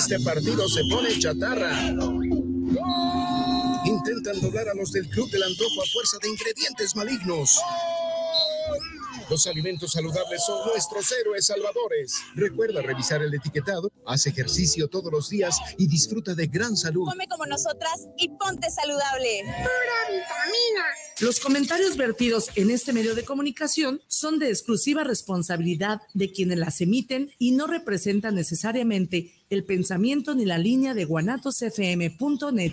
Este partido se pone chatarra. Intentan doblar a los del Club del Antojo a fuerza de ingredientes malignos. Los alimentos saludables son nuestros héroes salvadores. Recuerda revisar el etiquetado, haz ejercicio todos los días y disfruta de gran salud. Come como nosotras y ponte saludable. Pura vitamina. Los comentarios vertidos en este medio de comunicación son de exclusiva responsabilidad de quienes las emiten y no representan necesariamente el pensamiento ni la línea de guanatosfm.net.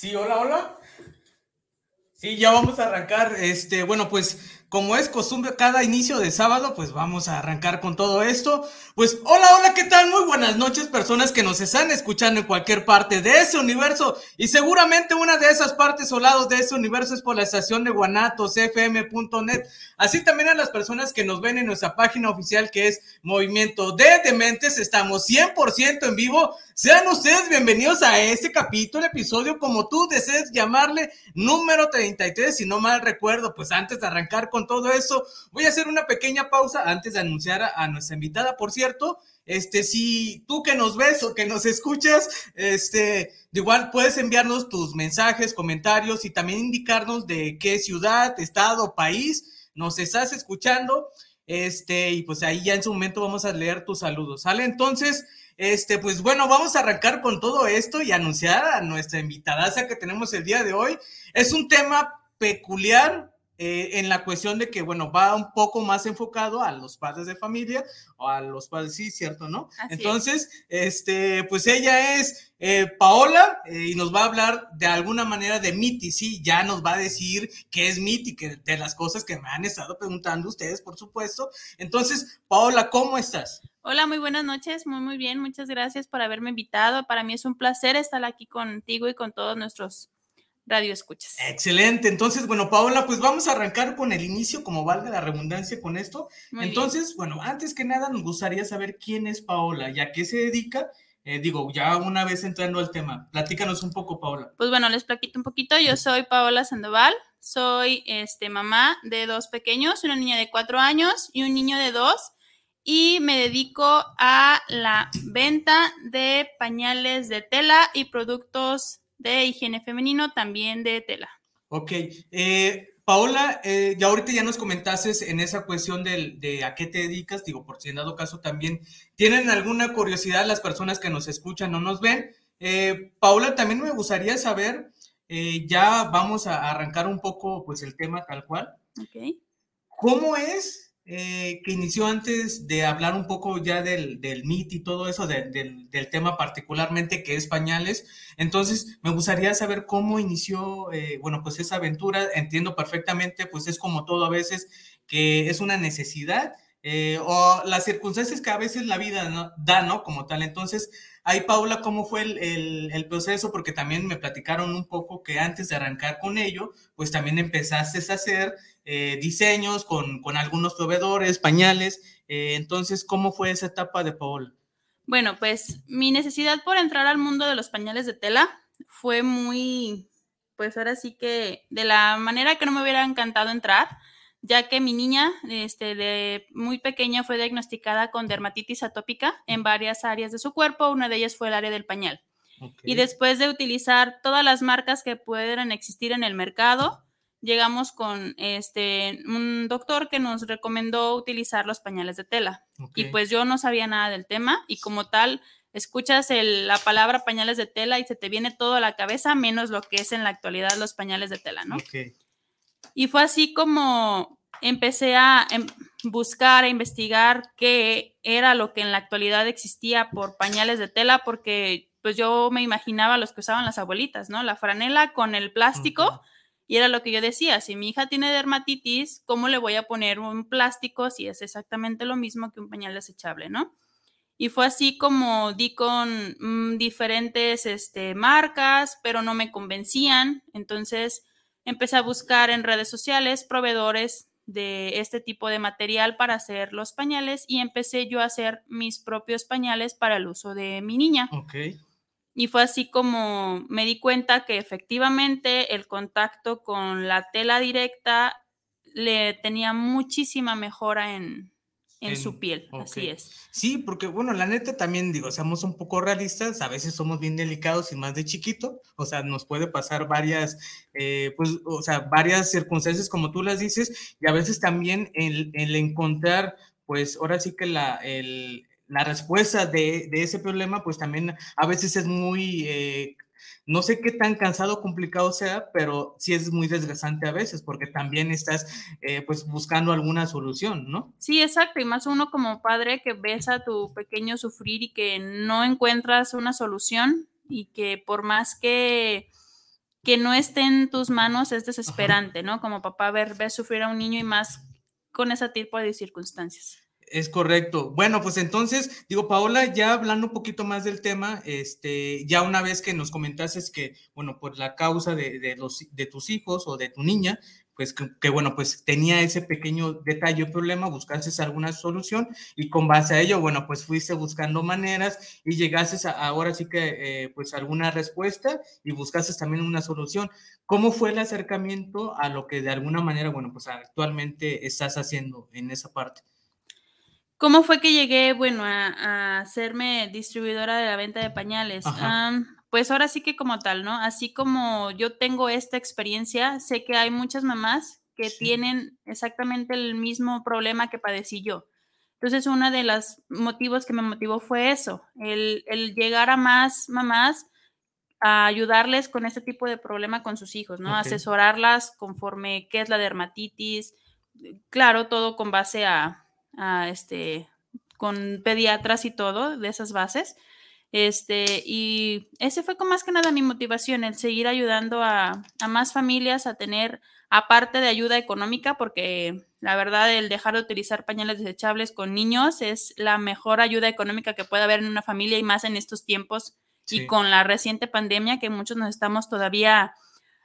Sí, hola, hola. Sí, ya vamos a arrancar. Este, bueno, pues como es costumbre cada inicio de sábado, pues vamos a arrancar con todo esto. Pues hola, hola, ¿qué tal? Muy buenas noches, personas que nos están escuchando en cualquier parte de ese universo. Y seguramente una de esas partes o lados de ese universo es por la estación de guanatosfm.net. Así también a las personas que nos ven en nuestra página oficial que es Movimiento de Dementes. Estamos 100% en vivo. Sean ustedes bienvenidos a este capítulo, episodio, como tú desees llamarle, número 33, si no mal recuerdo. Pues antes de arrancar con todo eso, voy a hacer una pequeña pausa antes de anunciar a, nuestra invitada, por cierto. Este, si tú que nos ves o que nos escuchas, este, de igual puedes enviarnos tus mensajes, comentarios y también indicarnos de qué ciudad, estado, país nos estás escuchando. Este, y pues ahí ya en su momento vamos a leer tus saludos, ¿sale? Entonces, este, pues bueno, vamos a arrancar con todo esto y anunciar a nuestra invitada que tenemos el día de hoy. Es un tema peculiar eh, en la cuestión de que, bueno, va un poco más enfocado a los padres de familia o a los padres, sí, cierto, ¿no? Así es. Entonces, este, pues ella es eh, Paola eh, y nos va a hablar de alguna manera de MIT, sí, ya nos va a decir qué es MIT y que de las cosas que me han estado preguntando ustedes, por supuesto. Entonces, Paola, ¿cómo estás? Hola, muy buenas noches, muy muy bien, muchas gracias por haberme invitado. Para mí es un placer estar aquí contigo y con todos nuestros radioescuchas. Excelente. Entonces, bueno, Paola, pues vamos a arrancar con el inicio, como valga la redundancia con esto. Muy bien. Entonces, bueno, antes que nada nos gustaría saber quién es Paola y a qué se dedica. Eh, digo, ya una vez entrando al tema, platícanos un poco, Paola. Pues bueno, les plaquito un poquito. Yo soy Paola Sandoval, soy este, mamá de dos pequeños, una niña de cuatro años y un niño de dos. Y me dedico a la venta de pañales de tela y productos de higiene femenino, también de tela. Ok. Eh, Paola, eh, ya ahorita ya nos comentaste en esa cuestión del- de, a qué te dedicas, digo, por si en dado caso también tienen alguna curiosidad las personas que nos escuchan o nos ven. Eh, Paola, también me gustaría saber, eh, ya vamos a arrancar un poco pues el tema tal cual. ¿ok? ¿Cómo es eh, que inició antes de hablar un poco ya del, del MIT y todo eso, de- del, del tema particularmente que es pañales? Entonces, me gustaría saber cómo inició, eh, bueno, pues esa aventura. Entiendo perfectamente, pues es como todo a veces, que es una necesidad eh, o las circunstancias que a veces la vida ¿no? da, ¿no? Como tal. Entonces, ahí, Paula, ¿cómo fue el, el- el proceso? Porque también me platicaron un poco que antes de arrancar con ello, pues también empezaste a hacer eh, diseños con, con algunos proveedores, pañales. eh, entonces, ¿cómo fue esa etapa de Paola? Bueno, pues mi necesidad por entrar al mundo de los pañales de tela fue muy, pues ahora sí que de la manera que no me hubiera encantado entrar, ya que mi niña, este, de muy pequeña fue diagnosticada con dermatitis atópica en varias áreas de su cuerpo, una de ellas fue el área del pañal. Y después de utilizar todas las marcas que pudieran existir en el mercado, llegamos con este un doctor que nos recomendó utilizar los pañales de tela. Y pues yo no sabía nada del tema y como tal escuchas la palabra pañales de tela y se te viene todo a la cabeza, menos lo que es en la actualidad los pañales de tela, ¿no? Y fue así como empecé a em, buscar, a investigar qué era lo que en la actualidad existía por pañales de tela, porque pues yo me imaginaba los que usaban las abuelitas, ¿no? La franela con el plástico. Y era lo que yo decía, si mi hija tiene dermatitis, ¿cómo le voy a poner un plástico si es exactamente lo mismo que un pañal desechable, ¿no? Y fue así como di con mm, diferentes este, marcas, pero no me convencían. Entonces empecé a buscar en redes sociales proveedores de este tipo de material para hacer los pañales y empecé yo a hacer mis propios pañales para el uso de mi niña. Okay. Y fue así como me di cuenta que efectivamente el contacto con la tela directa le tenía muchísima mejora en, su piel, así es. Sí, porque bueno, la neta también digo, seamos un poco realistas, a veces somos bien delicados y más de chiquito, o sea, nos puede pasar varias, eh, pues, o sea, varias circunstancias como tú las dices, y a veces también el, el encontrar, pues ahora sí que la, el, la respuesta de, ese problema, pues también a veces es muy, eh, no sé qué tan cansado o complicado sea, pero sí es muy desgastante a veces, porque también estás eh, pues buscando alguna solución, ¿no? Sí, exacto, y más uno como padre que ves a tu pequeño sufrir y que no encuentras una solución y que por más que que no esté en tus manos es desesperante, ¿no? Como papá ver, ver sufrir a un niño y más con ese tipo de circunstancias. Es correcto. Bueno, pues entonces, digo, Paola, ya hablando un poquito más del tema, este, ya una vez que nos comentaste que, bueno, por la causa de, los, de tus hijos o de tu niña, pues que, bueno, pues tenía ese pequeño detalle o problema, buscaste alguna solución y con base a ello, bueno, pues fuiste buscando maneras y llegaste a, ahora sí que, eh, pues alguna respuesta y buscaste también una solución. ¿Cómo fue el acercamiento a lo que de alguna manera, bueno, pues actualmente estás haciendo en esa parte? ¿Cómo fue que llegué, bueno, a, hacerme distribuidora de la venta de pañales? pues ahora sí que como tal, ¿no? Así como yo tengo esta experiencia, sé que hay muchas mamás que tienen exactamente el mismo problema que padecí yo. Entonces, uno de los motivos que me motivó fue eso, el, llegar a más mamás a ayudarles con este tipo de problema con sus hijos, ¿no? Asesorarlas conforme qué es la dermatitis, claro, todo con base a, este, con pediatras y todo, de esas bases. Este, y ese fue con más que nada mi motivación, el seguir ayudando a, más familias a tener, aparte de ayuda económica, porque la verdad el dejar de utilizar pañales desechables con niños es la mejor ayuda económica que puede haber en una familia y más en estos tiempos y con la reciente pandemia que muchos nos estamos todavía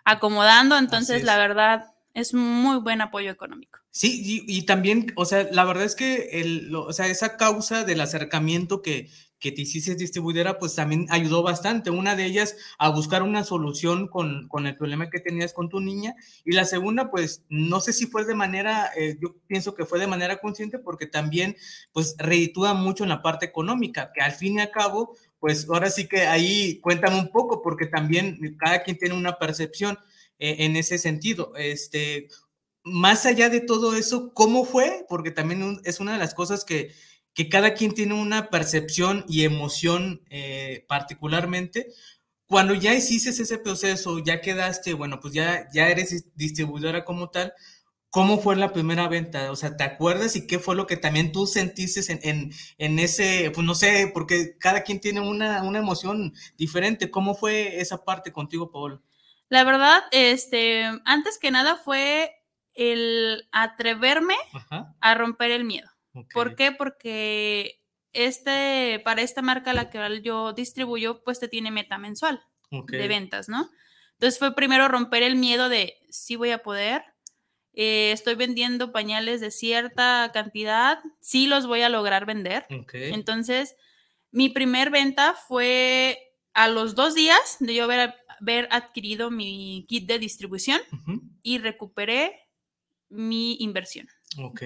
acomodando, entonces la verdad es muy buen apoyo económico. Sí, y, también, o sea, la verdad es que el, o sea, esa causa del acercamiento que, que te hiciste distribuidora, pues también ayudó bastante. Una de ellas a buscar una solución con, con, el problema que tenías con tu niña. Y la segunda, pues no sé si fue de manera, eh, yo pienso que fue de manera consciente porque también, pues reditúa mucho en la parte económica, que al fin y al cabo, pues ahora sí que ahí cuéntame un poco, porque también cada quien tiene una percepción. Eh, en ese sentido. Este, más allá de todo eso, ¿cómo fue? Porque también es una de las cosas que, que cada quien tiene una percepción y emoción eh, particularmente. Cuando ya hiciste ese proceso, ya quedaste, bueno, pues ya, ya eres distribuidora como tal, ¿cómo fue la primera venta? O sea, ¿te acuerdas y qué fue lo que también tú sentiste en, en, ese, pues no sé, porque cada quien tiene una, una emoción diferente. ¿Cómo fue esa parte contigo, Paolo? La verdad, este, antes que nada fue el atreverme a romper el miedo. ¿Por qué? Porque este, para esta marca la que yo distribuyo, pues te tiene meta mensual de ventas, ¿no? Entonces fue primero romper el miedo de sí voy a poder, eh, estoy vendiendo pañales de cierta cantidad, sí los voy a lograr vender. Entonces, mi primer venta fue a los dos días de yo haber haber adquirido mi kit de distribución y recuperé mi inversión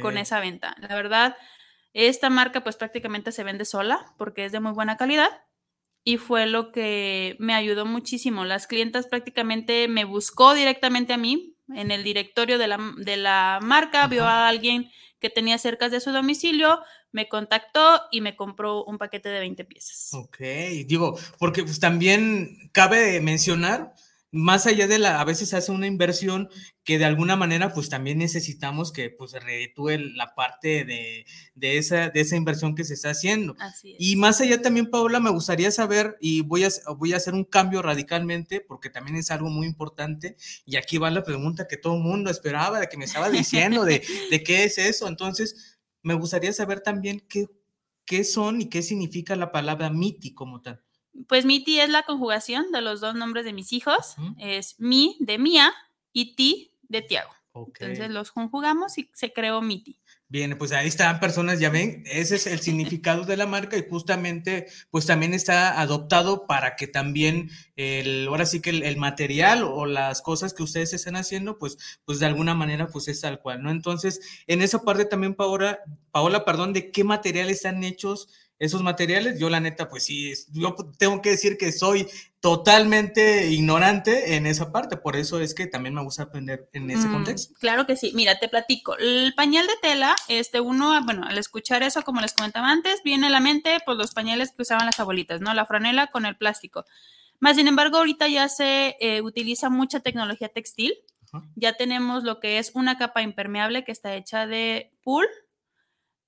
con esa venta. La verdad, esta marca pues prácticamente se vende sola porque es de muy buena calidad y fue lo que me ayudó muchísimo. Las clientas prácticamente me buscó directamente a mí en el directorio de la, marca, vio a alguien que tenía cerca de su domicilio, me contactó y me compró un paquete de 20 piezas. Ok, digo, porque pues también cabe mencionar más allá de la, a veces hace una inversión que de alguna manera pues también necesitamos que pues reditúe la parte de, de, esa, de esa inversión que se está haciendo. Así es. Y más allá también, Paola, me gustaría saber, y voy a, voy a hacer un cambio radicalmente, porque también es algo muy importante, y aquí va la pregunta que todo el mundo esperaba, de que me estaba diciendo, de, de qué es eso. Entonces, me gustaría saber también qué, qué son y qué significa la palabra MITI como tal. Pues Miti es la conjugación de los dos nombres de mis hijos. Es mi de Mía y ti de Tiago. Ok. Entonces los conjugamos y se creó Miti. Bien, pues ahí están personas, ya ven, ese es el significado de la marca y justamente pues también está adoptado para que también el, ahora sí que el, el material o las cosas que ustedes están haciendo pues, pues de alguna manera pues es tal cual, ¿no? Entonces, en esa parte también, Paola, Paola, perdón, ¿de qué materiales están hechos esos materiales? Yo la neta pues sí, yo tengo que decir que soy totalmente ignorante en esa parte, por eso es que también me gusta aprender en ese Mm, contexto. Claro que sí. Mira, te platico. El pañal de tela, este, uno, bueno, al escuchar eso, como les comentaba antes, viene a la mente, pues, los pañales que usaban las abuelitas, ¿no? La franela con el plástico. Más sin embargo, ahorita ya se eh, utiliza mucha tecnología textil. Ya tenemos lo que es una capa impermeable que está hecha de pool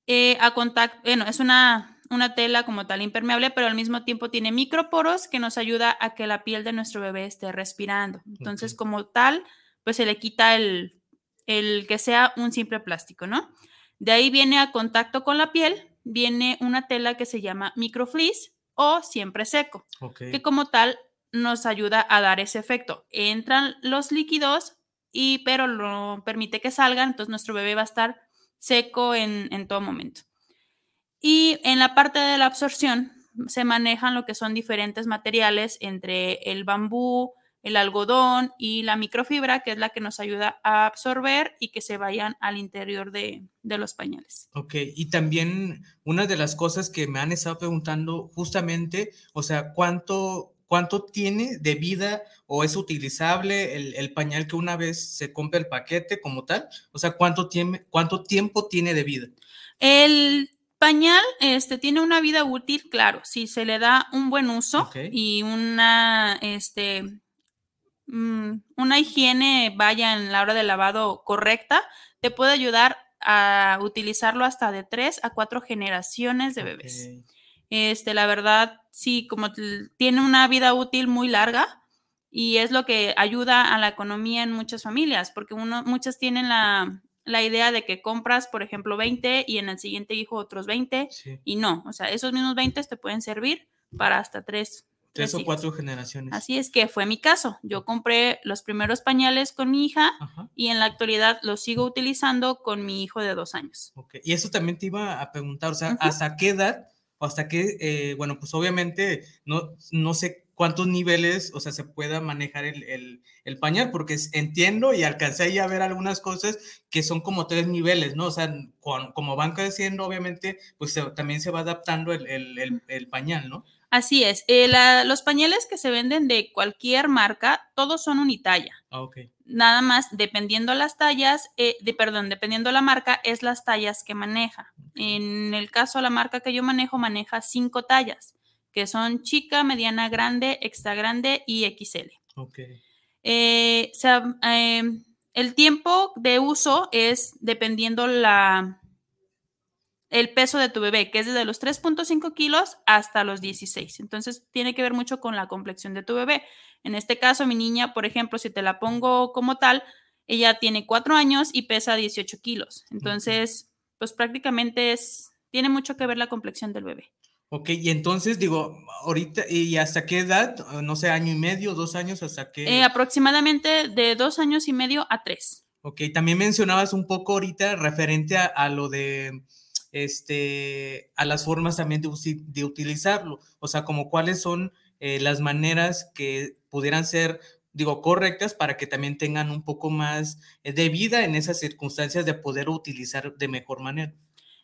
eh, a contacto, bueno, es una, una tela como tal impermeable, pero al mismo tiempo tiene microporos que nos ayuda a que la piel de nuestro bebé esté respirando. Entonces, como tal, pues se le quita el, el que sea un simple plástico, ¿no? De ahí viene a contacto con la piel, viene una tela que se llama microfleece o siempre seco, que como tal nos ayuda a dar ese efecto. Entran los líquidos y pero no permite que salgan, entonces nuestro bebé va a estar seco en, en todo momento. Y en la parte de la absorción se manejan lo que son diferentes materiales entre el bambú, el algodón y la microfibra, que es la que nos ayuda a absorber y que se vayan al interior de, de los pañales. Ok, y también una de las cosas que me han estado preguntando justamente, o sea, ¿cuánto, cuánto tiene de vida o es utilizable el, el pañal que una vez se compra el paquete como tal? O sea, ¿cuánto, tiene, cuánto tiempo tiene de vida? El pañal este, tiene una vida útil, claro, si se le da un buen uso y una, este, mm, una higiene, vaya, en la hora de lavado correcta, te puede ayudar a utilizarlo hasta de tres a cuatro generaciones de bebés. Este, la verdad, sí, como tiene una vida útil muy larga y es lo que ayuda a la economía en muchas familias, porque uno, muchas tienen la, la idea de que compras, por ejemplo, 20 y en el siguiente hijo otros 20 Sí, y no, o sea, esos mismos 20 te pueden servir para hasta tres. tres o cuatro generaciones. Así es que fue mi caso. Yo compré los primeros pañales con mi hija Ajá. y en la actualidad los sigo utilizando con mi hijo de dos años. Ok, Y eso también te iba a preguntar, o sea. ¿hasta qué edad o hasta qué, eh, bueno, pues obviamente no, no sé cuántos niveles, o sea, se pueda manejar el, el- el pañal, porque entiendo y alcancé ahí a ver algunas cosas que son como tres niveles, ¿no? O sea, con- como van creciendo, obviamente, pues se- también se va adaptando el, el- pañal, ¿no? Así es. eh, la- los pañales que se venden de cualquier marca, todos son unitalla. Ah, ok. Nada más, dependiendo las tallas, eh, de, perdón, dependiendo la marca, es las tallas que maneja. En el caso, la marca que yo manejo maneja cinco tallas, que son chica, mediana, grande, extra grande y XL. Ok. Eh, se ha- em, el tiempo de uso es dependiendo la, el peso de tu bebé, que es desde los 3.5 kilos hasta los 16. Entonces, tiene que ver mucho con la complexión de tu bebé. En este caso, mi niña, por ejemplo, si te la pongo como tal, ella tiene 4 años y pesa 18 kilos. Entonces, pues prácticamente es, tiene mucho que ver la complexión del bebé. Ok, y entonces digo, ahorita, ¿y hasta qué edad? No sé, año y medio, dos años, hasta qué. Eh, aproximadamente de 2 años y medio a 3. Ok, también mencionabas un poco ahorita referente a, a lo de, este, a las formas también de, de utilizarlo, o sea, como cuáles son eh, las maneras que pudieran ser, digo, correctas para que también tengan un poco más eh, de vida en esas circunstancias de poder utilizar de mejor manera.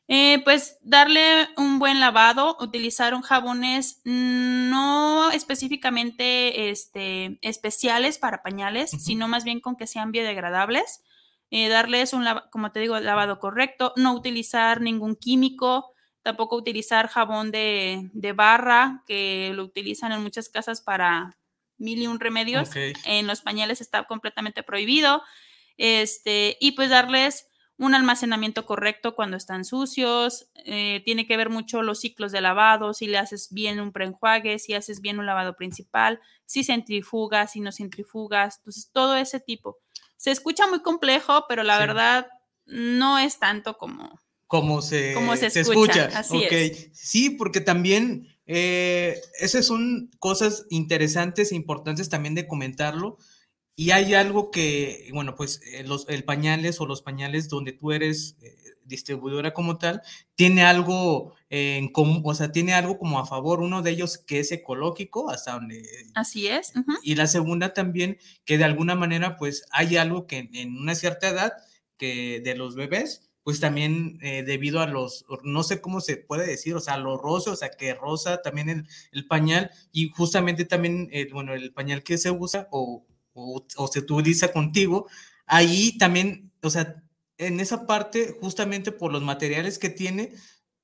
Eh, pues darle un buen lavado, utilizar un jabones mm, no específicamente este, especiales para pañales, sino más bien con que sean biodegradables. Eh, darles un, como te digo, lavado correcto, no utilizar ningún químico, tampoco utilizar jabón de, de barra, que lo utilizan en muchas casas para mil y un remedios. Ok. En los pañales está completamente prohibido. Este, y pues darles un almacenamiento correcto cuando están sucios. eh, tiene que ver mucho los ciclos de lavado, si le haces bien un preenjuague, si haces bien un lavado principal, si centrifugas, si no centrifugas. Entonces, todo ese tipo. Se escucha muy complejo, pero la Sí. verdad no es tanto como... como se, Como se escucha, así Ok. es. Sí, porque también eh, esas son cosas interesantes e importantes también de comentarlo. Y hay algo que, bueno, pues eh, los el pañales o los pañales donde tú eres eh, distribuidora como tal, tiene algo eh, en común, o sea, tiene algo como a favor. Uno de ellos que es ecológico, hasta donde Así es. y la segunda también, que de alguna manera, pues hay algo que en una cierta edad que de los bebés, pues también eh, debido a los, no sé cómo se puede decir, o sea, lo rosa, o sea, que rosa también el, el pañal y justamente también, eh, bueno, el pañal que se usa o, o, se utiliza contigo, ahí también, o sea, en esa parte, justamente por los materiales que tiene,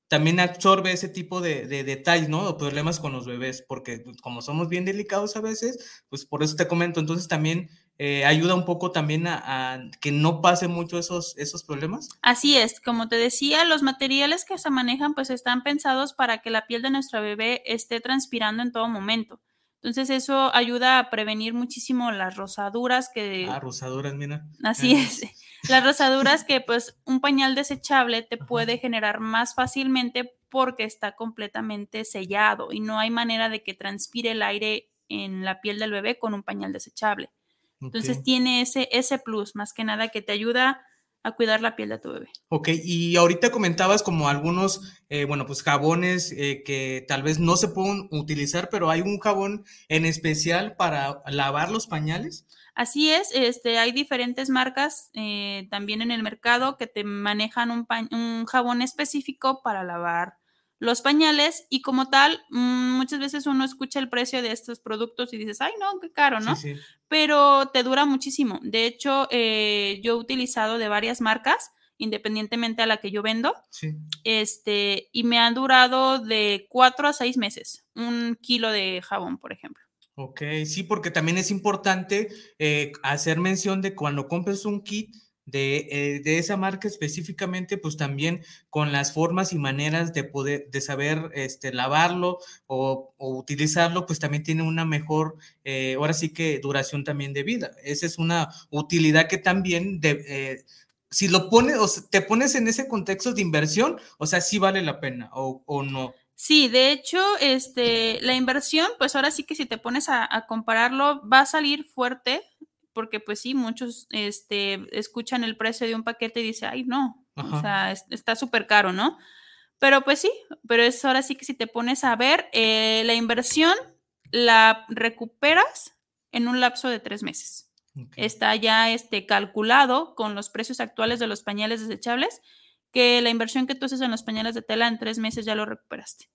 también absorbe ese tipo de, de detalles, ¿no? O problemas con los bebés, porque pues, como somos bien delicados a veces, pues por eso te comento, entonces también eh, ayuda un poco también a, a que no pase mucho esos, esos problemas. Así es, como te decía, los materiales que se manejan pues están pensados para que la piel de nuestra bebé esté transpirando en todo momento. Entonces eso ayuda a prevenir muchísimo las rosaduras que... Ah, rosaduras, mira. Así es. Las rosaduras que pues un pañal desechable te puede generar más fácilmente porque está completamente sellado y no hay manera de que transpire el aire en la piel del bebé con un pañal desechable. Entonces tiene ese, ese plus, más que nada, que te ayuda a cuidar la piel de tu bebé. Ok, y ahorita comentabas como algunos, eh, bueno, pues jabones eh, que tal vez no se pueden utilizar, pero hay un jabón en especial para lavar los pañales. Así es, este, hay diferentes marcas eh, también en el mercado que te manejan un, un jabón específico para lavar los pañales y como tal, mm, muchas veces uno escucha el precio de estos productos y dices, ay, no, qué caro, ¿no? Sí, sí. Pero te dura muchísimo. De hecho, eh, yo he utilizado de varias marcas, independientemente a la que yo vendo, Sí. este, y me han durado de cuatro a seis meses, un kilo de jabón, por ejemplo. Ok, sí, porque también es importante eh, hacer mención de cuando compres un kit de, eh, de esa marca específicamente, pues también con las formas y maneras de poder, de saber este, lavarlo o, utilizarlo, pues también tiene una mejor, eh, ahora sí que duración también de vida. Esa es una utilidad que también, de, eh, si lo pones, o te pones en ese contexto de inversión, o sea, sí vale la pena o, o no. Sí, de hecho, este, la inversión, pues ahora sí que si te pones a, a compararlo, va a salir fuerte, porque pues sí, muchos este, escuchan el precio de un paquete y dicen, ay, no, Ajá. o sea, es- está súper caro, ¿no? Pero pues sí, pero es ahora sí que si te pones a ver, eh, la inversión la recuperas en un lapso de tres meses. Está ya este, calculado con los precios actuales de los pañales desechables, que la inversión que tú haces en los pañales de tela en tres meses ya lo recuperaste.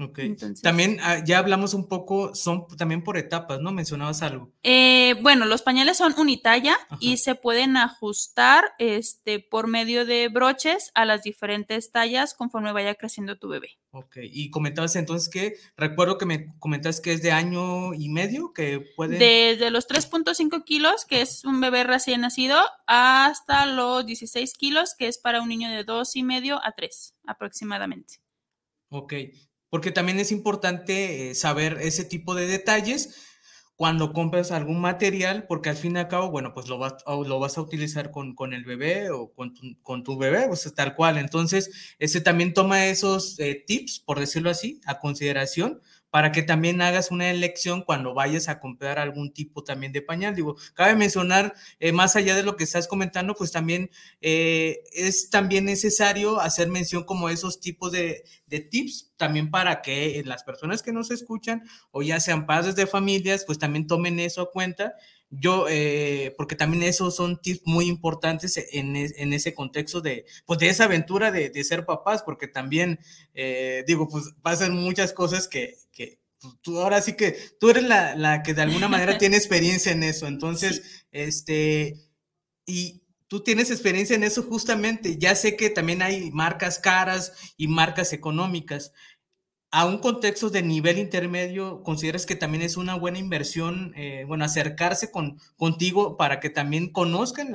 Ok. Entonces- También ah, ya hablamos un poco, son también por etapas, ¿no? Mencionabas algo. Eh, bueno, los pañales son unitalla Ajá. y se pueden ajustar este, por medio de broches a las diferentes tallas conforme vaya creciendo tu bebé. Ok. Y comentabas entonces que, recuerdo que me comentas que es de año y medio, que puede... Desde los 3.5 kilos, que es un bebé recién nacido, hasta los 16 kilos, que es para un niño de dos y medio a 3 aproximadamente. Ok. Porque también es importante eh, saber ese tipo de detalles cuando compras algún material, porque al fin y al cabo, bueno, pues lo vas, o a utilizar con, con el bebé o con tu, con tu bebé, pues tal cual. Entonces, ese también toma esos eh, tips, por decirlo así, a consideración para que también hagas una elección cuando vayas a comprar algún tipo también de pañal. Digo, cabe mencionar, eh, más allá de lo que estás comentando, pues también eh, es también necesario hacer mención como esos tipos de, de tips, también para que las personas que nos escuchan, o ya sean padres de familias, pues también tomen eso a cuenta. Yo, eh, porque también esos son tips muy importantes en, en ese contexto de, pues de esa aventura de, de ser papás, porque también, eh, digo, pues pasan muchas cosas que, que pues, tú ahora sí que tú eres la, la que de alguna manera tiene experiencia en eso, entonces, este, y tú tienes experiencia en eso justamente. Ya sé que también hay marcas caras y marcas económicas. A un contexto de nivel intermedio, ¿consideras que también es una buena inversión, eh, bueno, acercarse con, contigo para que también conozcan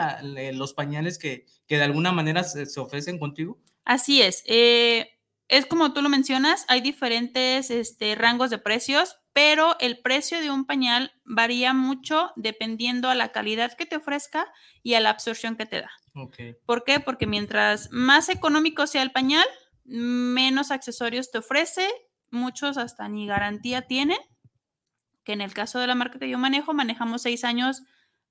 los pañales que, que, de alguna manera se, se ofrecen contigo? Así es. Eh, es como tú lo mencionas, hay diferentes este, rangos de precios, pero el precio de un pañal varía mucho dependiendo a la calidad que te ofrezca y a la absorción que te da. ¿Por qué? Porque mientras más económico sea el pañal, menos accesorios te ofrece, muchos hasta ni garantía tienen, que en el caso de la marca que yo manejo, manejamos seis años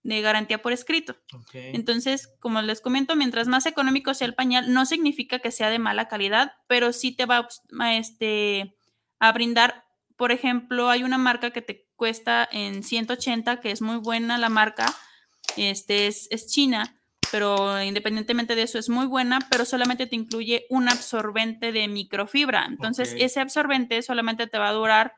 de garantía por escrito. Entonces, como les comento, mientras más económico sea el pañal, no significa que sea de mala calidad, pero sí te va a, este, a brindar por ejemplo, hay una marca que te cuesta en 180, que es muy buena la marca, este es, china, pero independientemente de eso es muy buena, pero solamente te incluye un absorbente de microfibra. Entonces, ese absorbente solamente te va a durar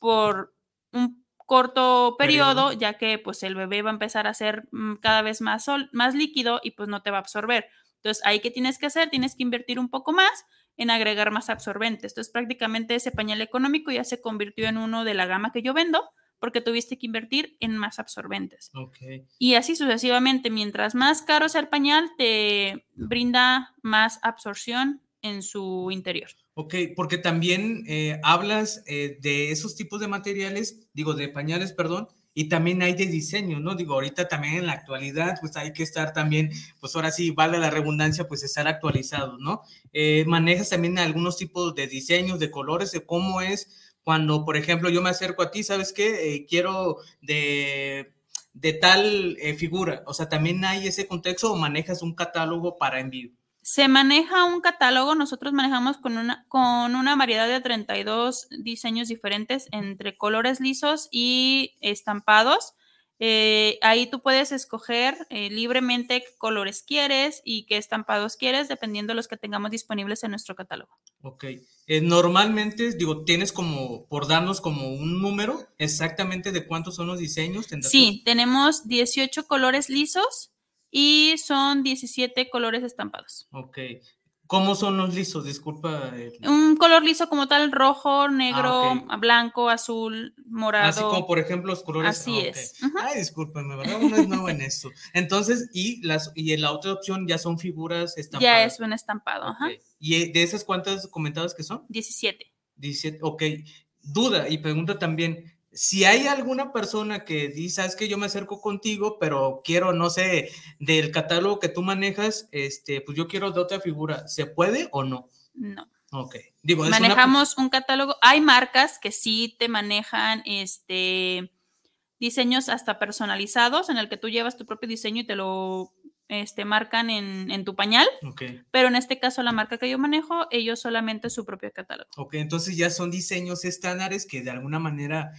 por un corto periodo, ya que pues el bebé va a empezar a ser mm, cada vez más, más líquido y pues no te va a absorber. Entonces, ahí que tienes que hacer, tienes que invertir un poco más en agregar más absorbentes. Entonces, prácticamente ese pañal económico ya se convirtió en uno de la gama que yo vendo porque tuviste que invertir en más absorbentes. Y así sucesivamente, mientras más caro sea el pañal, te brinda más absorción en su interior. Ok, porque también eh, hablas eh, de esos tipos de materiales, digo, de pañales, perdón, y también hay de diseño, ¿no? Digo, ahorita también en la actualidad, pues hay que estar también, pues ahora sí, vale la redundancia, pues estar actualizado, ¿no? Eh, manejas también algunos tipos de diseños, de colores, de cómo es cuando, por ejemplo, yo me acerco a ti, ¿sabes qué? Eh, quiero de, tal eh, figura, o sea, también hay ese contexto o manejas un catálogo para envío. Se maneja un catálogo, nosotros manejamos con una, con una variedad de 32 diseños diferentes entre colores lisos y estampados. Eh, ahí tú puedes escoger eh, libremente qué colores quieres y qué estampados quieres, dependiendo de los que tengamos disponibles en nuestro catálogo. Ok. Eh, normalmente, digo, tienes como, por darnos como un número exactamente de cuántos son los diseños. Sí, tenemos 18 colores lisos y son 17 colores estampados. Ok. ¿Cómo son los lisos? Disculpa. Un color liso como tal, rojo, negro, ah, blanco, azul, morado. Así como, por ejemplo, los colores. Así es. Ay, discúlpenme, ¿verdad? Uno es nuevo en esto. Entonces, y, las, y la otra opción ya son figuras estampadas. Ya es un estampado, ajá. ¿Y de esas cuántas comentadas que son? 17. 17, ok. Duda y pregunta también, si hay alguna persona que dice, sabes que yo me acerco contigo, pero quiero, no sé, del catálogo que tú manejas, este, pues yo quiero de otra figura, ¿se puede o no? No. Ok. Digo, Manejamos un catálogo. Hay marcas que sí te manejan este diseños hasta personalizados en el que tú llevas tu propio diseño y te lo este, marcan en, tu pañal. Pero en este caso, la marca que yo manejo, ellos solamente su propio catálogo. Ok, entonces ya son diseños estándares que de alguna manera,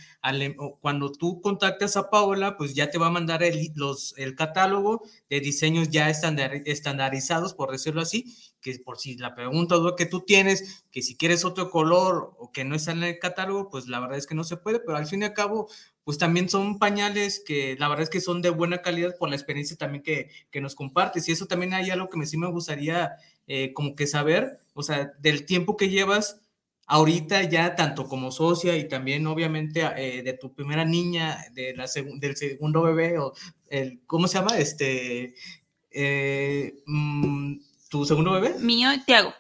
cuando tú contactas a Paola, pues ya te va a mandar el, los, el catálogo de diseños ya estandarizados, por decirlo así, que por si la pregunta que tú tienes, que si quieres otro color o que no está en el catálogo, pues la verdad es que no se puede, pero al fin y al cabo, pues también son pañales que la verdad es que son de buena calidad por la experiencia también que, que nos compartes. Y eso también hay algo que me, sí me gustaría eh, como que saber, o sea, del tiempo que llevas ahorita ya tanto como socia y también obviamente eh, de tu primera niña, de la del segundo bebé o el, ¿cómo se llama? Este, eh, mm, ¿tu segundo bebé? Mío, Tiago.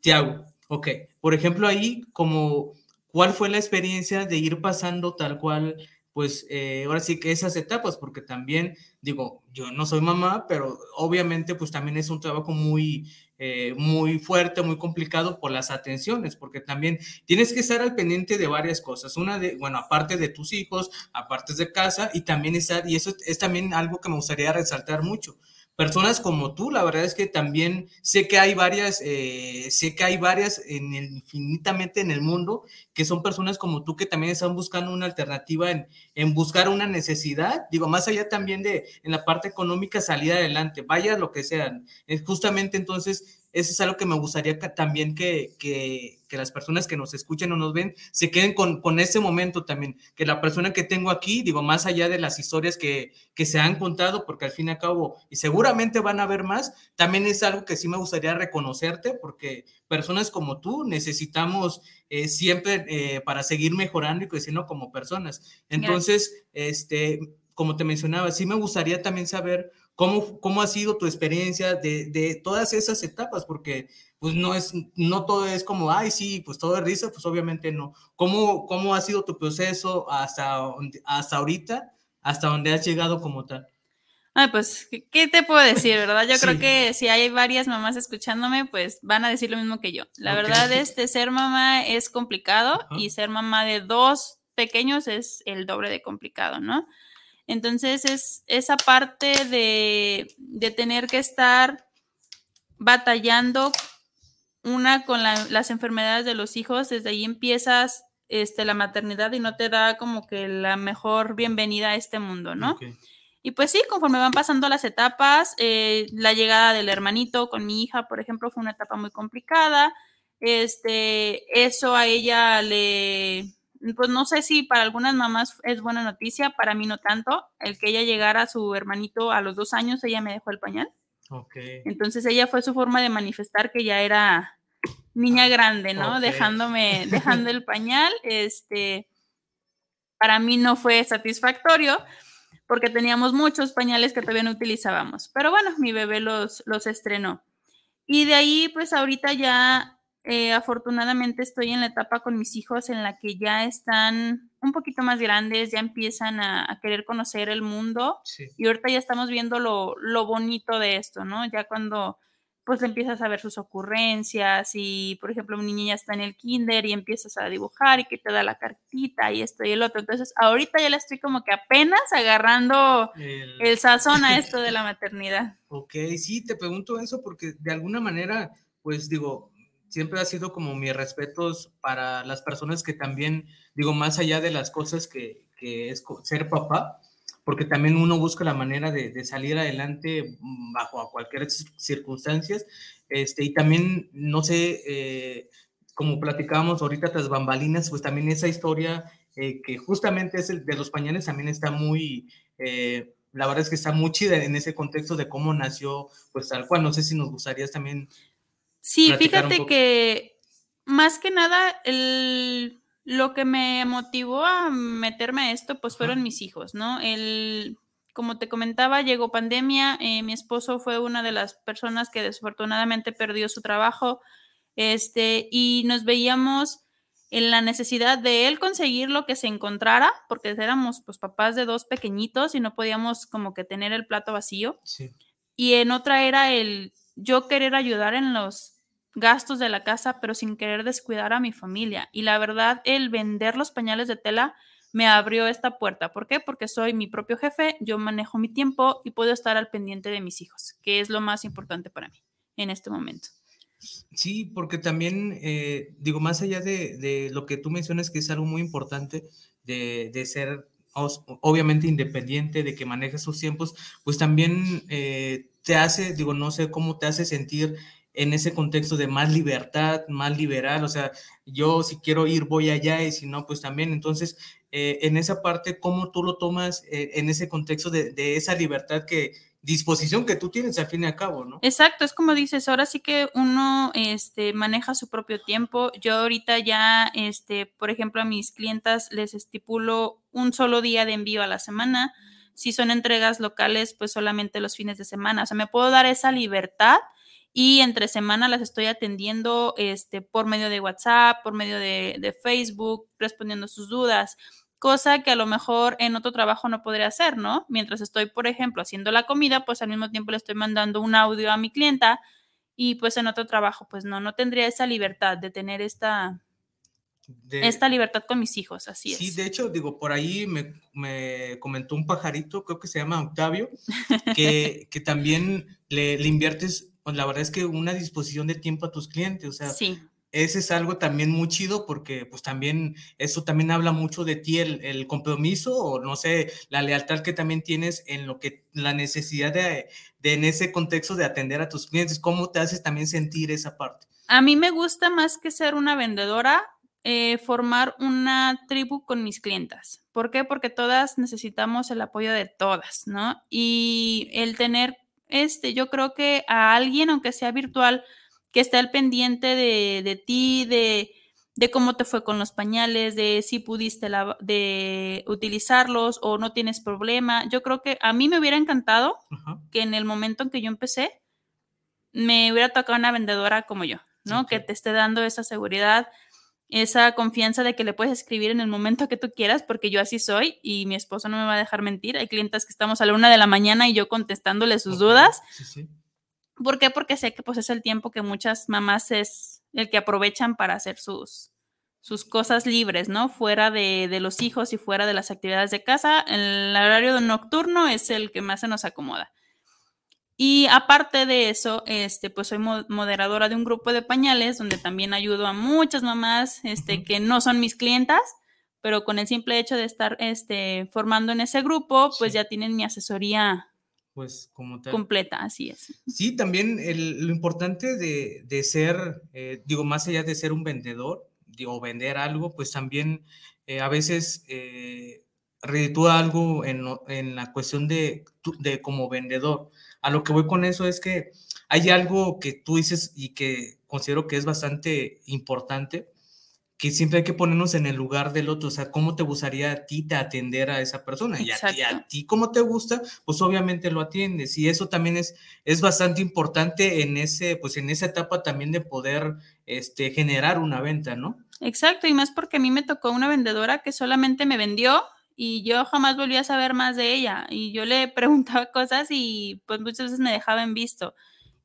Tiago, ok. Por ejemplo, ahí como, ¿cuál fue la experiencia de ir pasando tal cual pues eh, ahora sí que esas etapas, porque también digo, yo no soy mamá, pero obviamente pues también es un trabajo muy, eh, muy fuerte, muy complicado por las atenciones, porque también tienes que estar al pendiente de varias cosas. Una de, bueno, aparte de tus hijos, aparte de casa, y también estar, y eso es también algo que me gustaría resaltar mucho personas como tú, la verdad es que también sé que hay varias, eh, sé que hay varias en el, infinitamente en el mundo que son personas como tú que también están buscando una alternativa en, en buscar una necesidad, digo, más allá también de en la parte económica salir adelante, vaya lo que sea. Es justamente entonces eso es algo que me gustaría también que, que, que, las personas que nos escuchen o nos ven se queden con, con ese momento también, que la persona que tengo aquí, digo, más allá de las historias que, que se han contado, porque al fin y al cabo, y seguramente van a haber más, también es algo que sí me gustaría reconocerte, porque personas como tú necesitamos eh, siempre eh, para seguir mejorando y creciendo como personas. Entonces, este, como te mencionaba, sí me gustaría también saber ¿Cómo, ¿Cómo ha sido tu experiencia de, de, todas esas etapas? Porque pues no es, no todo es como, ay, sí, pues todo es risa, pues obviamente no. ¿Cómo, cómo ha sido tu proceso hasta, hasta ahorita, hasta donde has llegado como tal? Ay, pues, ¿qué te puedo decir, verdad? Yo sí. creo que si hay varias mamás escuchándome, pues van a decir lo mismo que yo. La okay. verdad, este, ser mamá es complicado Ajá. y ser mamá de dos pequeños es el doble de complicado, ¿no? Entonces es esa parte de, de tener que estar batallando una con la, las enfermedades de los hijos, desde ahí empiezas este, la maternidad y no te da como que la mejor bienvenida a este mundo, ¿no? Okay. Y pues sí, conforme van pasando las etapas, eh, la llegada del hermanito con mi hija, por ejemplo, fue una etapa muy complicada. Este, eso a ella le, pues no sé si para algunas mamás es buena noticia, para mí no tanto. El que ella llegara a su hermanito a los dos años, ella me dejó el pañal. Okay. Entonces ella fue su forma de manifestar que ya era niña grande, ¿no? Okay. Dejándome, dejando el pañal. Este, para mí no fue satisfactorio porque teníamos muchos pañales que todavía no utilizábamos. Pero bueno, mi bebé los, los estrenó. Y de ahí, pues ahorita ya eh, afortunadamente estoy en la etapa con mis hijos en la que ya están un poquito más grandes, ya empiezan a, a querer conocer el mundo Sí. y ahorita ya estamos viendo lo, lo, bonito de esto, ¿no? Ya cuando pues empiezas a ver sus ocurrencias y, por ejemplo, un niño ya está en el kinder y empiezas a dibujar y que te da la cartita y esto y el otro. Entonces, ahorita ya le estoy como que apenas agarrando el, el sazón a esto de la maternidad. Ok, sí, te pregunto eso porque de alguna manera, pues digo, siempre ha sido como mis respetos para las personas que también, digo, más allá de las cosas que, que es ser papá, porque también uno busca la manera de, salir adelante bajo cualquier circunstancias, este, y también, no sé, eh, como platicábamos ahorita tras bambalinas, pues también esa historia eh, que justamente es el de los pañales también está muy... Eh, la verdad es que está muy chida en ese contexto de cómo nació, pues tal cual. No sé si nos gustaría también Sí, fíjate que más que nada el, lo que me motivó a meterme a esto, pues fueron mis hijos, ¿no? El, como te comentaba, llegó pandemia, eh, mi esposo fue una de las personas que desafortunadamente perdió su trabajo, este, y nos veíamos en la necesidad de él conseguir lo que se encontrara, porque éramos pues papás de dos pequeñitos y no podíamos como que tener el plato vacío. Sí. Y en otra era el yo querer ayudar en los gastos de la casa, pero sin querer descuidar a mi familia. Y la verdad, el vender los pañales de tela me abrió esta puerta. ¿Por qué? Porque soy mi propio jefe, yo manejo mi tiempo y puedo estar al pendiente de mis hijos, que es lo más importante para mí en este momento. Sí, porque también, eh, digo, más allá de, lo que tú mencionas, que es algo muy importante de ser obviamente independiente, de que manejes sus tiempos, pues también eh, te hace, digo, no sé cómo te hace sentir en ese contexto de más libertad, más liberal, o sea, yo si quiero ir voy allá y si no, pues también. Entonces, eh, en esa parte, ¿cómo tú lo tomas eh, en ese contexto de, de, esa libertad que disposición que tú tienes al fin y al cabo, ¿no? Exacto, es como dices, ahora sí que uno este, maneja su propio tiempo. Yo ahorita ya, este, por ejemplo, a mis clientas les estipulo un solo día de envío a la semana. Si son entregas locales, pues solamente los fines de semana. O sea, me puedo dar esa libertad y entre semana las estoy atendiendo este, por medio de WhatsApp, por medio de, de, Facebook, respondiendo sus dudas, cosa que a lo mejor en otro trabajo no podría hacer, ¿no? Mientras estoy, por ejemplo, haciendo la comida, pues al mismo tiempo le estoy mandando un audio a mi clienta y pues en otro trabajo, pues no, no tendría esa libertad de tener esta... De, esta libertad con mis hijos, así sí, es. Sí, de hecho, digo, por ahí me, me, comentó un pajarito, creo que se llama Octavio, que, que también le, le inviertes pues la verdad es que una disposición de tiempo a tus clientes, o sea, sí. Ese es algo también muy chido porque pues también eso también habla mucho de ti, el, compromiso o no sé, la lealtad que también tienes en lo que, la necesidad de, de, en ese contexto de atender a tus clientes, cómo te haces también sentir esa parte. A mí me gusta más que ser una vendedora, eh, formar una tribu con mis clientas. ¿Por qué? Porque todas necesitamos el apoyo de todas, ¿no? Y el tener, este, yo creo que a alguien, aunque sea virtual, que esté al pendiente de, de ti, de, de, cómo te fue con los pañales, de si pudiste la, de utilizarlos o no tienes problema. Yo creo que a mí me hubiera encantado Ajá. que en el momento en que yo empecé, me hubiera tocado una vendedora como yo, ¿no? Okay. Que te esté dando esa seguridad, esa confianza de que le puedes escribir en el momento que tú quieras, porque yo así soy y mi esposo no me va a dejar mentir. Hay clientes que estamos a la una de la mañana y yo contestándole sus okay. dudas. Sí, sí. ¿Por qué? Porque sé que pues es el tiempo que muchas mamás es el que aprovechan para hacer sus, sus cosas libres, ¿no? Fuera de, de, los hijos y fuera de las actividades de casa. El horario nocturno es el que más se nos acomoda. Y aparte de eso, este, pues soy moderadora de un grupo de pañales donde también ayudo a muchas mamás este, que no son mis clientas, pero con el simple hecho de estar este, formando en ese grupo, pues sí. ya tienen mi asesoría pues como tal. Completa, así es. Sí, también el, lo importante de, de ser, eh, digo, más allá de ser un vendedor, digo, vender algo, pues también eh, a veces eh, reditúa algo en, en, la cuestión de, de como vendedor. A lo que voy con eso es que hay algo que tú dices y que considero que es bastante importante, que siempre hay que ponernos en el lugar del otro, o sea, cómo te gustaría a ti te atender a esa persona y a ti, a ti cómo te gusta, pues obviamente lo atiendes y eso también es, es bastante importante en ese, pues en esa etapa también de poder este, generar una venta, ¿no? Exacto, y más porque a mí me tocó una vendedora que solamente me vendió y yo jamás volví a saber más de ella y yo le preguntaba cosas y pues muchas veces me dejaba en visto.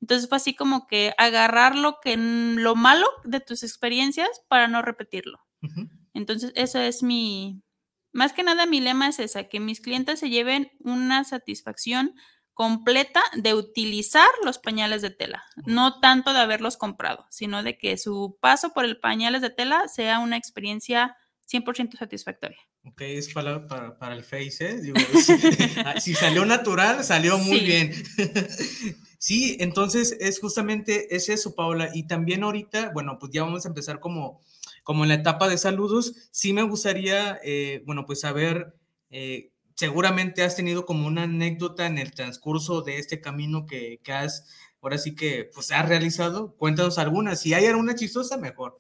Entonces fue así como que agarrar lo que lo malo de tus experiencias para no repetirlo. Uh -huh. Entonces, eso es mi más que nada mi lema es esa, que mis clientes se lleven una satisfacción completa de utilizar los pañales de tela, no tanto de haberlos comprado, sino de que su paso por el pañales de tela sea una experiencia 100% satisfactoria. Ok, es para, para, para el Face, ¿eh? Digo, si, si, salió natural, salió muy sí. bien. Sí, entonces es justamente es eso, Paola. Y también ahorita, bueno, pues ya vamos a empezar como, como en la etapa de saludos. Sí me gustaría, eh, bueno, pues saber, eh, seguramente has tenido como una anécdota en el transcurso de este camino que, que has, ahora sí que, pues has realizado. Cuéntanos alguna. Si hay alguna chistosa, mejor.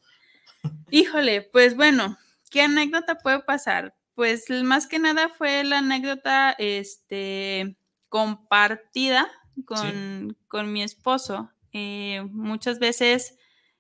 Híjole, pues bueno, ¿qué anécdota puede pasar? Pues más que nada fue la anécdota, este, compartida con, sí. con mi esposo. Eh, muchas veces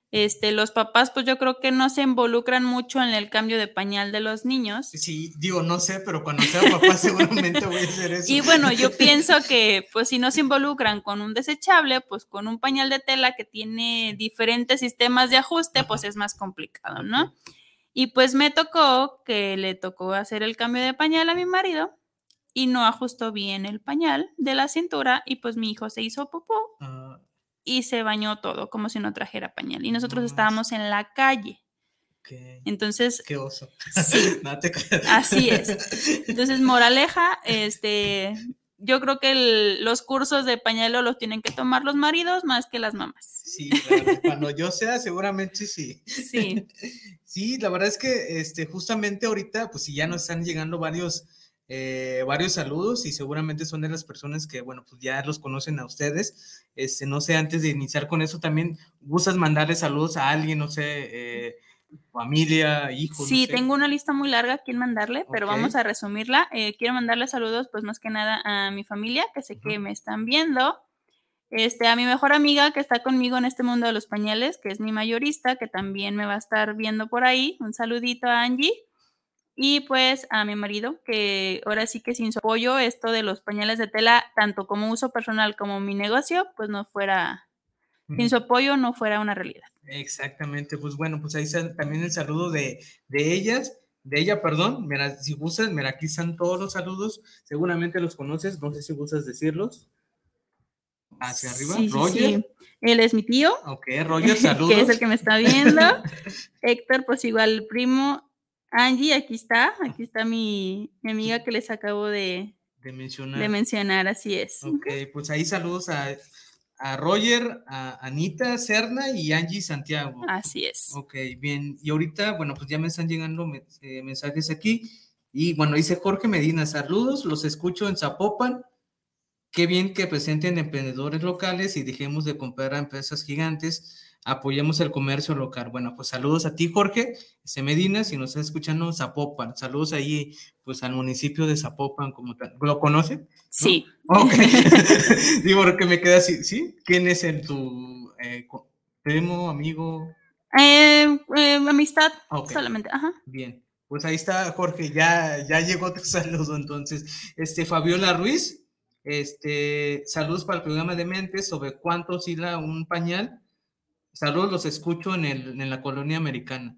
este, los papás, pues yo creo que no se involucran mucho en el cambio de pañal de los niños. Sí, digo, no sé, pero cuando sea papá seguramente voy a hacer eso. Y bueno, yo pienso que pues si no se involucran con un desechable, pues con un pañal de tela que tiene diferentes sistemas de ajuste, Ajá. pues es más complicado, ¿no? Y pues me tocó que le tocó hacer el cambio de pañal a mi marido y no ajustó bien el pañal de la cintura y pues mi hijo se hizo popó uh, y se bañó todo como si no trajera pañal y nosotros no estábamos en la calle. Okay. Entonces, qué oso. Sí, no te así es. Entonces, moraleja, este, yo creo que el, los cursos de pañalo los tienen que tomar los maridos más que las mamás. Sí, claro. cuando yo sea, seguramente sí. Sí. Sí, la verdad es que este, justamente ahorita, pues si ya nos están llegando varios eh, varios saludos y seguramente son de las personas que, bueno, pues ya los conocen a ustedes. Este, no sé, antes de iniciar con eso, también gustas mandarle saludos a alguien, no sé, eh, familia, hijos. Sí, no sé. tengo una lista muy larga a quien mandarle, pero okay. vamos a resumirla. Eh, quiero mandarle saludos, pues más que nada a mi familia, que sé uh -huh. que me están viendo. Este, a mi mejor amiga que está conmigo en este mundo de los pañales, que es mi mayorista, que también me va a estar viendo por ahí. Un saludito a Angie. Y pues a mi marido, que ahora sí que sin su apoyo, esto de los pañales de tela, tanto como uso personal como mi negocio, pues no fuera, uh -huh. sin su apoyo no fuera una realidad. Exactamente, pues bueno, pues ahí está también el saludo de, de ellas, de ella, perdón, mira, si gustas, mira, aquí están todos los saludos, seguramente los conoces, no sé si gustas decirlos. hacia arriba. Sí, Roger. sí. Él es mi tío, Ok, Roger, saludos. que es el que me está viendo. Héctor, pues igual el primo. Angie, aquí está. Aquí está mi, mi amiga que les acabo de, de mencionar. de mencionar, así es. Ok, pues ahí saludos a, a Roger, a Anita Serna y Angie Santiago. Así es. Ok, bien. Y ahorita, bueno, pues ya me están llegando me- eh, mensajes aquí. Y bueno, dice Jorge Medina, saludos, los escucho en Zapopan. Qué bien que presenten emprendedores locales y dejemos de comprar a empresas gigantes. Apoyemos el comercio local. Bueno, pues saludos a ti, Jorge C. Medina, si nos estás escuchando, Zapopan. Saludos ahí, pues al municipio de Zapopan, como tal. ¿Lo conoce? Sí. Ok. Digo, porque me queda así, ¿sí? ¿Quién es el tu eh, primo, amigo? Eh, eh, amistad, Ok. solamente. Ajá. Bien, pues ahí está Jorge, ya, ya llegó tu saludo entonces. Este, Fabiola Ruiz, este, saludos para el programa de Mentes sobre cuánto oscila un pañal. Saludos, los escucho en, el, en la colonia americana.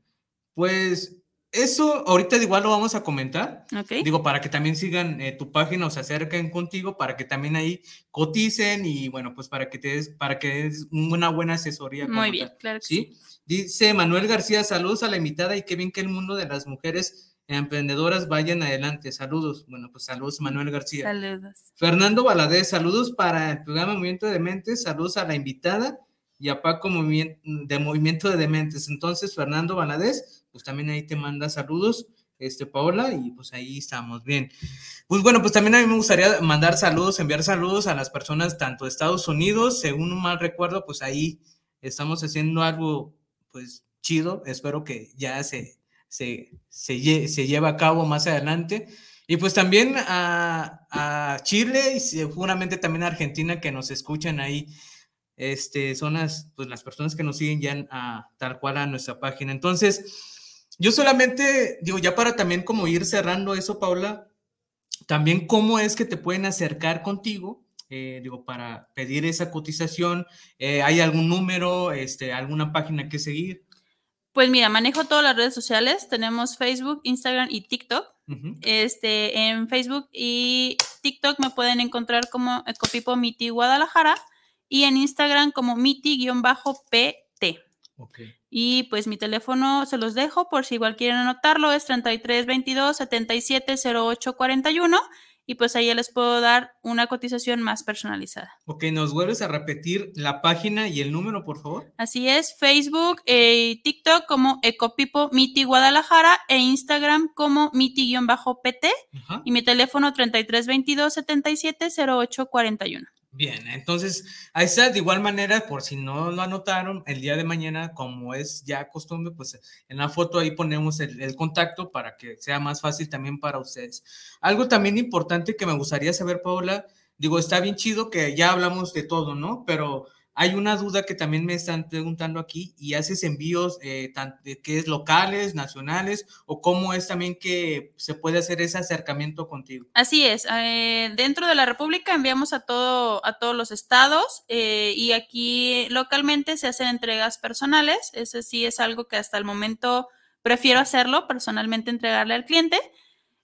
Pues eso ahorita igual lo vamos a comentar. Ok. Digo, para que también sigan eh, tu página o se acerquen contigo, para que también ahí coticen y bueno, pues para que te des, para que des una buena asesoría. Muy bien, tal. claro que sí. ¿sí? Dice Manuel García, saludos a la invitada y qué bien que el mundo de las mujeres emprendedoras vayan adelante. Saludos. Bueno, pues saludos Manuel García. Saludos. Fernando Valadez, saludos para el programa Movimiento de Dementes, saludos a la invitada y a Paco Movimien- de Movimiento de Dementes. Entonces, Fernando Valadez, pues también ahí te manda saludos, este Paola, y pues ahí estamos bien. Pues bueno, pues también a mí me gustaría mandar saludos, enviar saludos a las personas tanto de Estados Unidos, según mal recuerdo, pues ahí estamos haciendo algo pues chido, espero que ya se, se, se, lle- se lleve a cabo más adelante. Y pues también a, a Chile y seguramente también a Argentina que nos escuchan ahí. Este, son las, pues, las personas que nos siguen ya a, tal cual a nuestra página. Entonces, yo solamente digo, ya para también como ir cerrando eso, Paula, también cómo es que te pueden acercar contigo, eh, digo, para pedir esa cotización, eh, ¿hay algún número, este, alguna página que seguir? Pues mira, manejo todas las redes sociales. Tenemos Facebook, Instagram y TikTok. Este, en Facebook y TikTok me pueden encontrar como Ecopipo Miti Guadalajara y en Instagram como Miti-PT. Ok. Y pues mi teléfono se los dejo por si igual quieren anotarlo, es 33 22 77 08 41 y pues ahí ya les puedo dar una cotización más personalizada. Ok, ¿nos vuelves a repetir la página y el número, por favor? Así es, Facebook eh, y TikTok como Ecopipo Miti Guadalajara e Instagram como Miti-PT Ajá. y mi teléfono 33 22 77 08 41. Bien, entonces ahí está, de igual manera, por si no lo anotaron, el día de mañana, como es ya costumbre, pues en la foto ahí ponemos el, contacto para que sea más fácil también para ustedes. Algo también importante que me gustaría saber, Paola, digo, está bien chido que ya hablamos de todo, ¿no? Pero hay una duda que también me están preguntando aquí y haces envíos, eh, ¿qué es locales, nacionales o cómo es también que se puede hacer ese acercamiento contigo? Así es, eh, dentro de la República enviamos a, todo, a todos los estados eh, y aquí localmente se hacen entregas personales. Ese sí es algo que hasta el momento prefiero hacerlo, personalmente entregarle al cliente.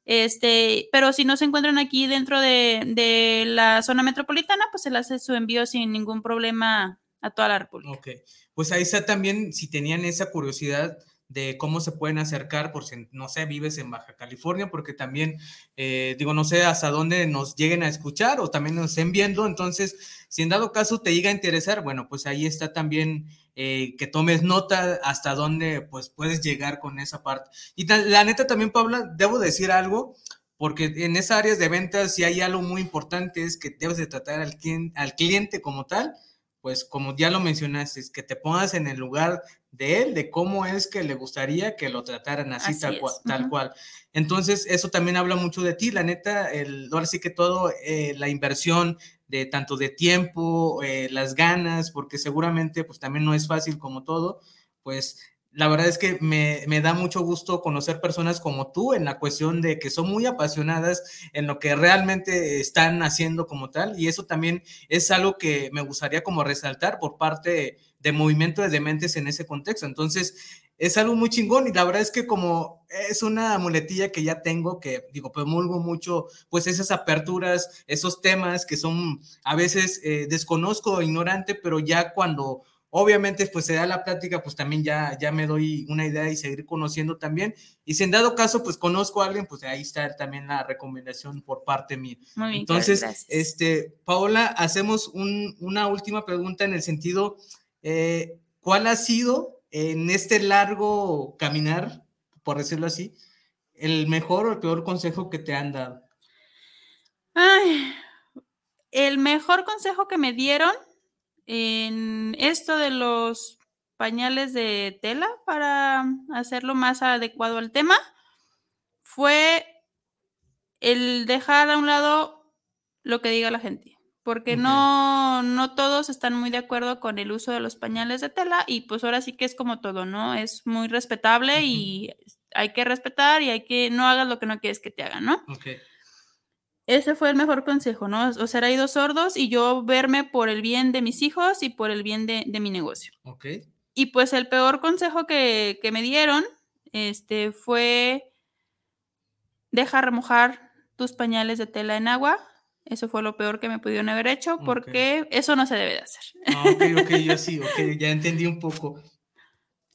Este, pero si no se encuentran aquí dentro de, de la zona metropolitana, pues se le hace su envío sin ningún problema a toda la República. Ok, pues ahí está también, si tenían esa curiosidad de cómo se pueden acercar, por si, no sé, vives en Baja California, porque también, eh, digo, no sé hasta dónde nos lleguen a escuchar o también nos estén viendo, entonces, si en dado caso te llega a interesar, bueno, pues ahí está también eh, que tomes nota hasta dónde, pues, puedes llegar con esa parte. Y la neta también, Paula, debo decir algo, porque en esas áreas de ventas, si hay algo muy importante, es que debes de tratar al, al cliente como tal, pues como ya lo mencionaste, es que te pongas en el lugar de él, de cómo es que le gustaría que lo trataran así, Así tal, cual. Entonces, eso también habla mucho de ti, la neta, el, ahora sí que todo, eh, la inversión de tanto de tiempo, eh, las ganas, porque seguramente pues también no es fácil como todo, pues la verdad es que me, me, da mucho gusto conocer personas como tú en la cuestión de que son muy apasionadas en lo que realmente están haciendo como tal. Y eso también es algo que me gustaría como resaltar por parte de Movimiento de Dementes en ese contexto. Entonces, es algo muy chingón y la verdad es que como es una muletilla que ya tengo, que digo, promulgo mucho, pues esas aperturas, esos temas que son a veces eh, desconozco, ignorante, pero ya cuando Obviamente, pues se da la plática, pues también ya, ya me doy una idea y seguir conociendo también. Y si en dado caso, pues conozco a alguien, pues ahí está también la recomendación por parte mía. Muy bien, Entonces, este, Paola, hacemos una última pregunta en el sentido, eh, ¿cuál ha sido en este largo caminar, por decirlo así, el mejor o el peor consejo que te han dado? Ay, el mejor consejo que me dieron en esto de los pañales de tela para hacerlo más adecuado al tema fue el dejar a un lado lo que diga la gente, porque no, no todos están muy de acuerdo con el uso de los pañales de tela y pues ahora sí que es como todo, ¿no? Es muy respetable y hay que respetar y hay que no hagas lo que no quieres que te hagan, ¿no? Okay ese fue el mejor consejo, ¿no? O ser dos sordos y yo verme por el bien de mis hijos y por el bien de, mi negocio. Ok. Y pues el peor consejo que, me dieron este, fue dejar remojar tus pañales de tela en agua. Eso fue lo peor que me pudieron haber hecho porque eso no se debe de hacer. Ah, ok, ok, yo sí, ok, ya entendí un poco.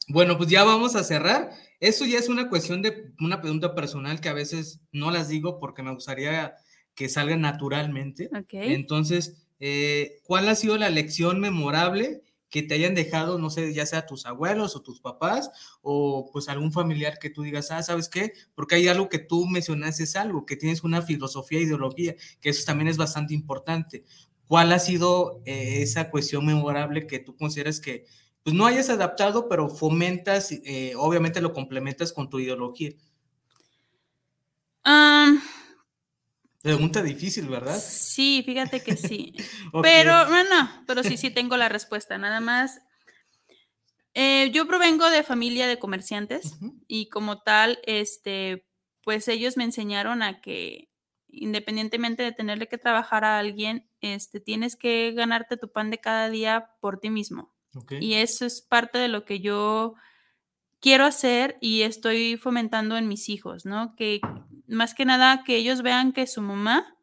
Bueno, pues ya vamos a cerrar. Eso ya es una cuestión de una pregunta personal que a veces no las digo porque me gustaría que salga naturalmente. Entonces, eh, ¿cuál ha sido la lección memorable que te hayan dejado, no sé, ya sea tus abuelos o tus papás o pues algún familiar que tú digas, ah, ¿sabes qué? Porque hay algo que tú mencionaste, es algo, que tienes una filosofía, ideología, que eso también es bastante importante. ¿Cuál ha sido eh, esa cuestión memorable que tú consideras que pues no hayas adaptado, pero fomentas, eh, obviamente lo complementas con tu ideología? Um, Pregunta difícil, ¿verdad? Sí, fíjate que sí. Pero, no, no, pero sí, sí tengo la respuesta. Nada más. Eh, yo provengo de familia de comerciantes y como tal, este, pues ellos me enseñaron a que independientemente de tenerle que trabajar a alguien, este, tienes que ganarte tu pan de cada día por ti mismo. Y eso es parte de lo que yo quiero hacer y estoy fomentando en mis hijos, ¿no? Que más que nada que ellos vean que su mamá,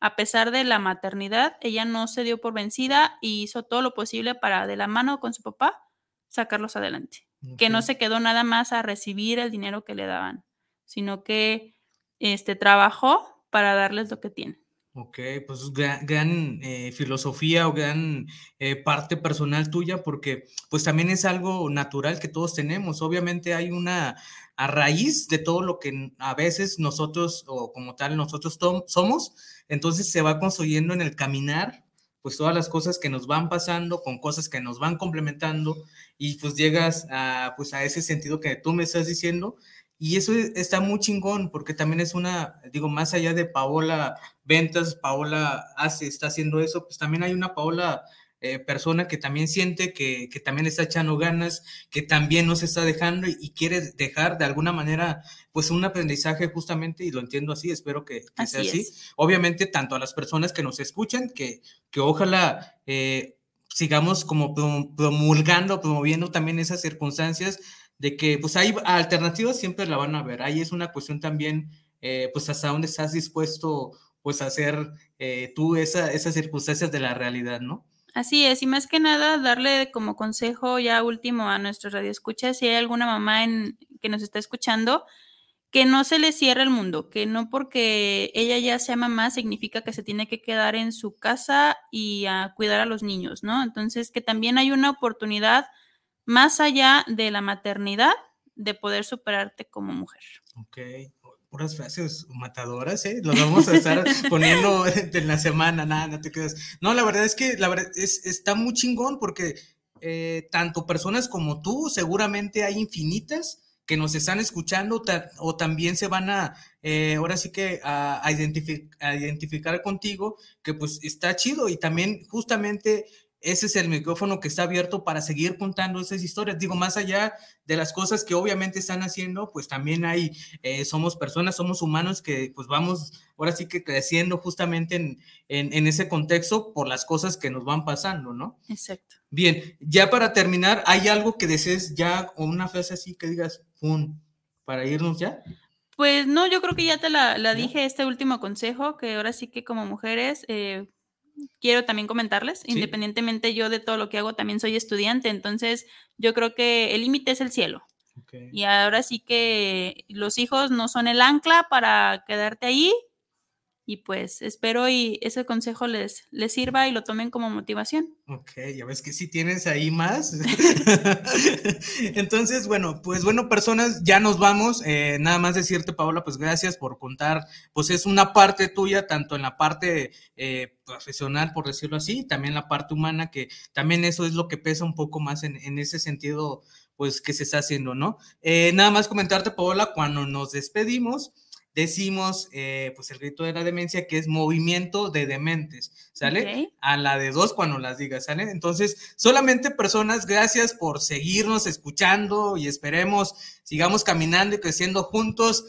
a pesar de la maternidad, ella no se dio por vencida y hizo todo lo posible para, de la mano con su papá, sacarlos adelante. Que no se quedó nada más a recibir el dinero que le daban, sino que este, trabajó para darles lo que tienen. Ok, pues gran, eh, filosofía o gran eh, parte personal tuya, porque pues también es algo natural que todos tenemos. Obviamente hay una a raíz de todo lo que a veces nosotros o como tal nosotros somos, entonces se va construyendo en el caminar, pues todas las cosas que nos van pasando, con cosas que nos van complementando y pues llegas a, pues a ese sentido que tú me estás diciendo y eso está muy chingón porque también es una, digo, más allá de Paola Ventas, Paola hace, está haciendo eso, pues también hay una Paola eh, persona que también siente que, que, también está echando ganas, que también no se está dejando y, quiere dejar de alguna manera, pues un aprendizaje justamente, y lo entiendo así, espero que, sea así. Obviamente, tanto a las personas que nos escuchan, que, que ojalá eh, sigamos como promulgando, promoviendo también esas circunstancias de que pues hay alternativas, siempre la van a ver. Ahí es una cuestión también, eh, pues hasta dónde estás dispuesto pues a hacer tú esa, esas circunstancias de la realidad, ¿no? Así es, y más que nada darle como consejo ya último a nuestros radioescuchas, si hay alguna mamá en, que nos está escuchando, que no se le cierre el mundo, que no porque ella ya sea mamá significa que se tiene que quedar en su casa y a cuidar a los niños, ¿no? Entonces, que también hay una oportunidad más allá de la maternidad, de poder superarte como mujer. Ok, puras frases matadoras, ¿eh? Los vamos a estar poniendo en la semana, nada, no te quedas. No, la verdad es que la verdad es, está muy chingón porque eh, tanto personas como tú, seguramente hay infinitas que nos están escuchando o también se van a, eh, ahora sí que a, identificar contigo, que pues está chido y también justamente ese es el micrófono que está abierto para seguir contando esas historias. Digo, más allá de las cosas que obviamente están haciendo, pues también hay, eh, somos personas, somos humanos que pues vamos ahora sí que creciendo justamente en, en, ese contexto por las cosas que nos van pasando, ¿no? Exacto. Bien, ya para terminar, ¿hay algo que desees ya o una frase así que digas, ¡pum! para irnos ya? Pues no, yo creo que ya te la, la dije este último consejo, que ahora sí que como mujeres... Eh, quiero también comentarles, independientemente yo de todo lo que hago, también soy estudiante, entonces yo creo que el límite es el cielo. Y ahora sí que los hijos no son el ancla para quedarte ahí, y pues espero y ese consejo les, les sirva y lo tomen como motivación. Ok, ya ves que sí tienes ahí más. Entonces, bueno, pues bueno, personas, ya nos vamos. Eh, nada más decirte, Paola, pues gracias por contar, pues es una parte tuya, tanto en la parte eh, profesional, por decirlo así, y también la parte humana, que también eso es lo que pesa un poco más en, en ese sentido, pues que se está haciendo, ¿no? Eh, nada más comentarte, Paola, cuando nos despedimos decimos, eh, pues el grito de la demencia, que es movimiento de dementes, ¿sale? A la de dos cuando las digas, ¿sale? Entonces, solamente personas, gracias por seguirnos escuchando y esperemos sigamos caminando y creciendo juntos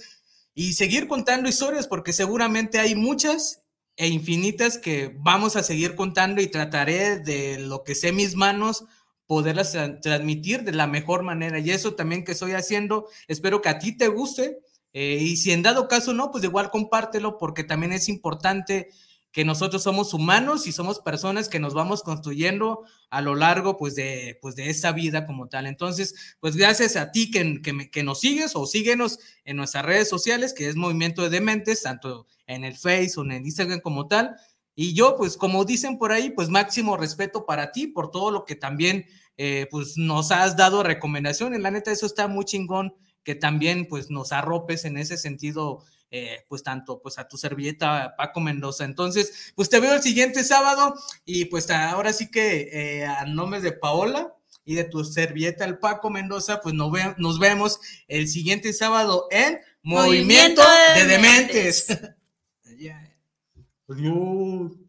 y seguir contando historias, porque seguramente hay muchas e infinitas que vamos a seguir contando y trataré de lo que sé mis manos poderlas transmitir de la mejor manera. Y eso también que estoy haciendo, espero que a ti te guste eh, y si en dado caso no, pues igual compártelo porque también es importante que nosotros somos humanos y somos personas que nos vamos construyendo a lo largo pues de, pues de esta vida como tal. Entonces, pues gracias a ti que, que, que nos sigues o síguenos en nuestras redes sociales, que es Movimiento de Dementes, tanto en el Face o en el Instagram como tal. Y yo, pues como dicen por ahí, pues máximo respeto para ti por todo lo que también eh, pues nos has dado recomendaciones. La neta, eso está muy chingón que también pues nos arropes en ese sentido, eh, pues tanto pues a tu servilleta Paco Mendoza. Entonces, pues te veo el siguiente sábado y pues ahora sí que eh, a nombre de Paola y de tu servilleta el Paco Mendoza, pues nos, nos vemos el siguiente sábado en Movimiento, de, Dementes. Adiós.